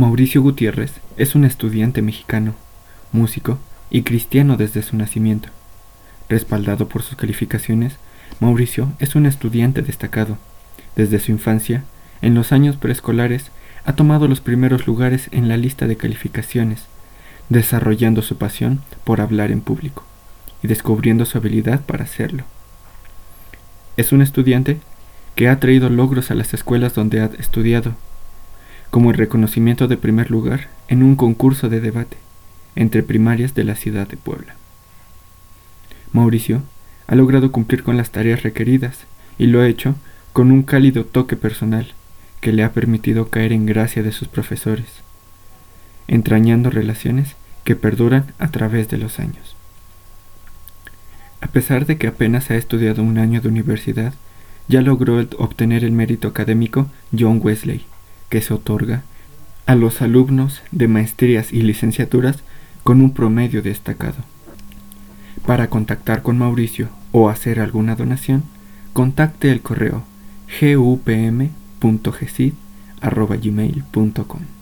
Mauricio Gutiérrez es un estudiante mexicano, músico y cristiano desde su nacimiento. Respaldado por sus calificaciones, Mauricio es un estudiante destacado. Desde su infancia, en los años preescolares, ha tomado los primeros lugares en la lista de calificaciones, desarrollando su pasión por hablar en público y descubriendo su habilidad para hacerlo. Es un estudiante que ha traído logros a las escuelas donde ha estudiado, como el reconocimiento de primer lugar en un concurso de debate entre primarias de la ciudad de Puebla. Mauricio ha logrado cumplir con las tareas requeridas y lo ha hecho con un cálido toque personal que le ha permitido caer en gracia de sus profesores, entrañando relaciones que perduran a través de los años. A pesar de que apenas ha estudiado un año de universidad, ya logró obtener el mérito académico John Wesley, que se otorga a los alumnos de maestrías y licenciaturas con un promedio destacado. Para contactar con Mauricio o hacer alguna donación, contacte el correo gupm.gesid.gmail.com